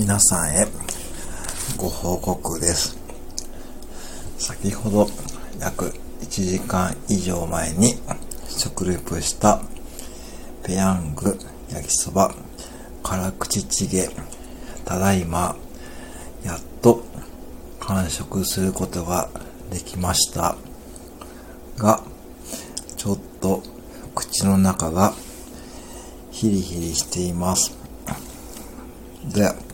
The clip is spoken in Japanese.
皆さんへご報告です。先ほど約1時間以上前に食レポしたペヤング焼きそば辛口チゲただいまやっと完食することができましたがちょっと口の中がヒリヒリしていますで